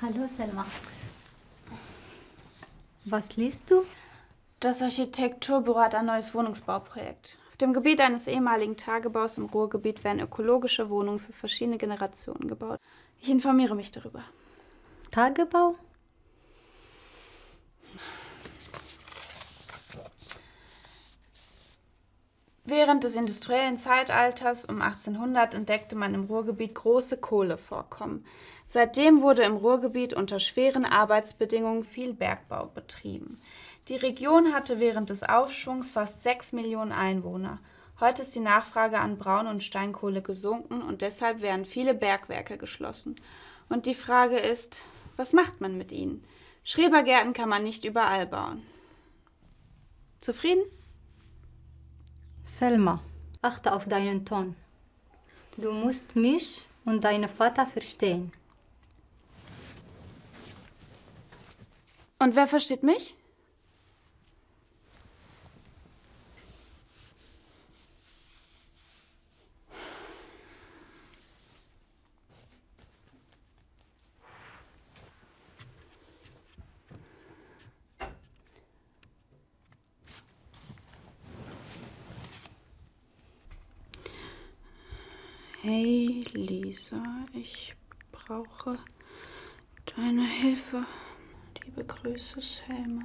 Hallo Selma. Was liest du? Das Architekturbüro hat ein neues Wohnungsbauprojekt. Auf dem Gebiet eines ehemaligen Tagebaus im Ruhrgebiet werden ökologische Wohnungen für verschiedene Generationen gebaut. Ich informiere mich darüber. Tagebau? Während des industriellen Zeitalters um 1800 entdeckte man im Ruhrgebiet große Kohlevorkommen. Seitdem wurde im Ruhrgebiet unter schweren Arbeitsbedingungen viel Bergbau betrieben. Die Region hatte während des Aufschwungs fast 6 Millionen Einwohner. Heute ist die Nachfrage an Braun- und Steinkohle gesunken und deshalb werden viele Bergwerke geschlossen. Und die Frage ist, was macht man mit ihnen? Schrebergärten kann man nicht überall bauen. Zufrieden? Selma, achte auf deinen Ton. Du musst mich und deinen Vater verstehen. Und wer versteht mich? Hey Lisa, ich brauche deine Hilfe. Liebe Grüße, Selma.